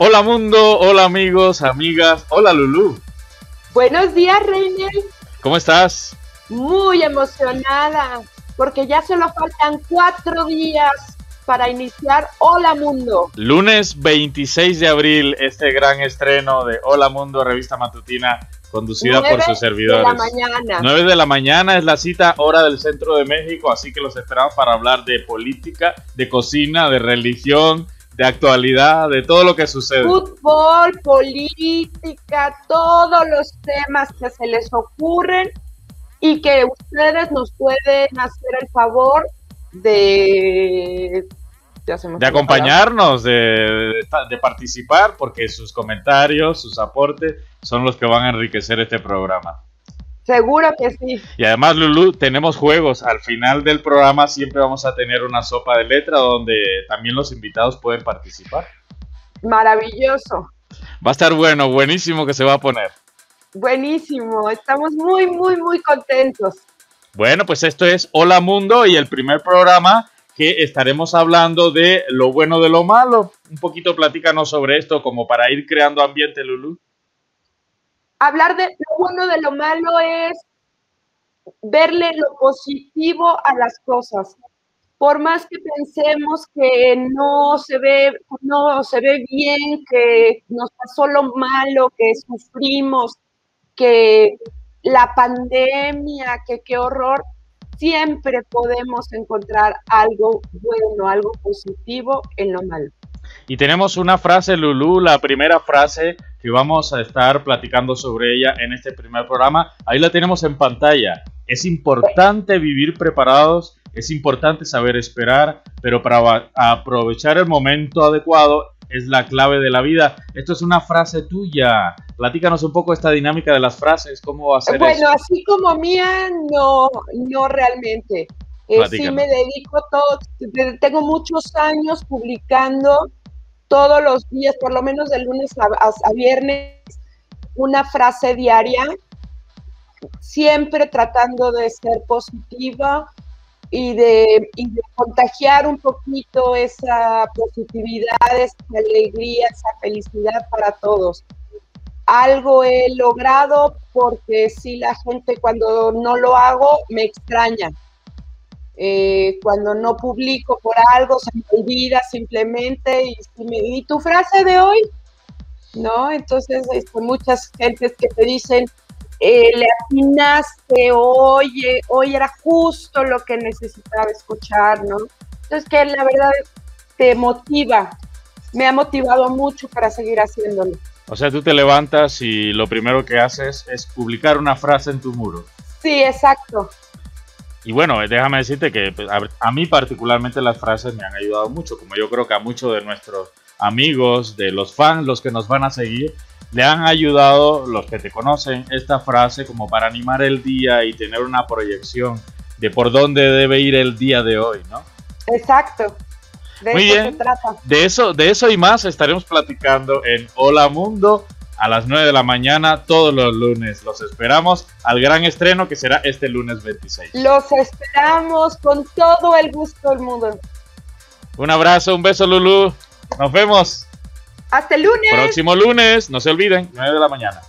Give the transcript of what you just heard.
Hola mundo, hola amigos, amigas, hola Lulu. Buenos días, Reiner. ¿Cómo estás? Muy emocionada, porque ya solo faltan cuatro días para iniciar Hola Mundo. Lunes 26 de abril, este gran estreno de Hola Mundo, revista matutina, conducida por sus servidores. De la mañana. 9 de la mañana es la cita hora del centro de México, así que los esperamos para hablar de política, de cocina, de religión, de actualidad, de todo lo que sucede. Fútbol, política, todos los temas que se les ocurren y que ustedes nos pueden hacer el favor de... De acompañarnos, de, de, participar, porque sus comentarios, sus aportes son los que van a enriquecer este programa. Seguro que sí. Y además, Lulu, tenemos juegos. Al final del programa siempre vamos a tener una sopa de letra donde también los invitados pueden participar. Maravilloso. Va a estar bueno, buenísimo que se va a poner. Buenísimo, estamos muy, muy, muy contentos. Bueno, pues esto es Hola Mundo y el primer programa que estaremos hablando de lo bueno de lo malo. Un poquito platícanos sobre esto como para ir creando ambiente, Lulu hablar de lo bueno de lo malo es verle lo positivo a las cosas. Por más que pensemos que no se ve, no se ve bien, que nos pasó lo malo, que sufrimos, que la pandemia, que qué horror, siempre podemos encontrar algo bueno, algo positivo en lo malo. Y tenemos una frase, Lulu, la primera frase que vamos a estar platicando sobre ella en este primer programa. Ahí la tenemos en pantalla. Es importante vivir preparados, es importante saber esperar, pero para aprovechar el momento adecuado es la clave de la vida. Esto es una frase tuya. Platícanos un poco esta dinámica de las frases, cómo hacer Bueno, así como mía, no, no realmente. Eh, sí me dedico todo, tengo muchos años publicando todos los días, por lo menos de lunes a, viernes, una frase diaria, siempre tratando de ser positiva y de, contagiar un poquito esa positividad, esa alegría, esa felicidad para todos. Algo he logrado porque si la gente cuando no lo hago me extraña eh, cuando no publico por algo, se me olvida simplemente. Y, y, tu frase de hoy, ¿no? Entonces, este, muchas gentes que te dicen, eh, le atinaste, oye, hoy era justo lo que necesitaba escuchar, ¿no? Entonces, que la verdad te motiva, me ha motivado mucho para seguir haciéndolo. O sea, tú te levantas y lo primero que haces es publicar una frase en tu muro. Sí, exacto. Y bueno, déjame decirte que pues, a, mí particularmente las frases me han ayudado mucho, como yo creo que a muchos de nuestros amigos, de los fans, los que nos van a seguir, le han ayudado, los que te conocen, esta frase como para animar el día y tener una proyección de por dónde debe ir el día de hoy, ¿no? Exacto. De Muy bien. Se trata. De eso, de eso y más estaremos platicando en Hola Mundo a las 9 de la mañana todos los lunes. Los esperamos al gran estreno que será este lunes 26. Los esperamos con todo el gusto del mundo. Un abrazo, un beso Lulu. Nos vemos. Hasta el lunes. Próximo lunes, no se olviden, 9 de la mañana.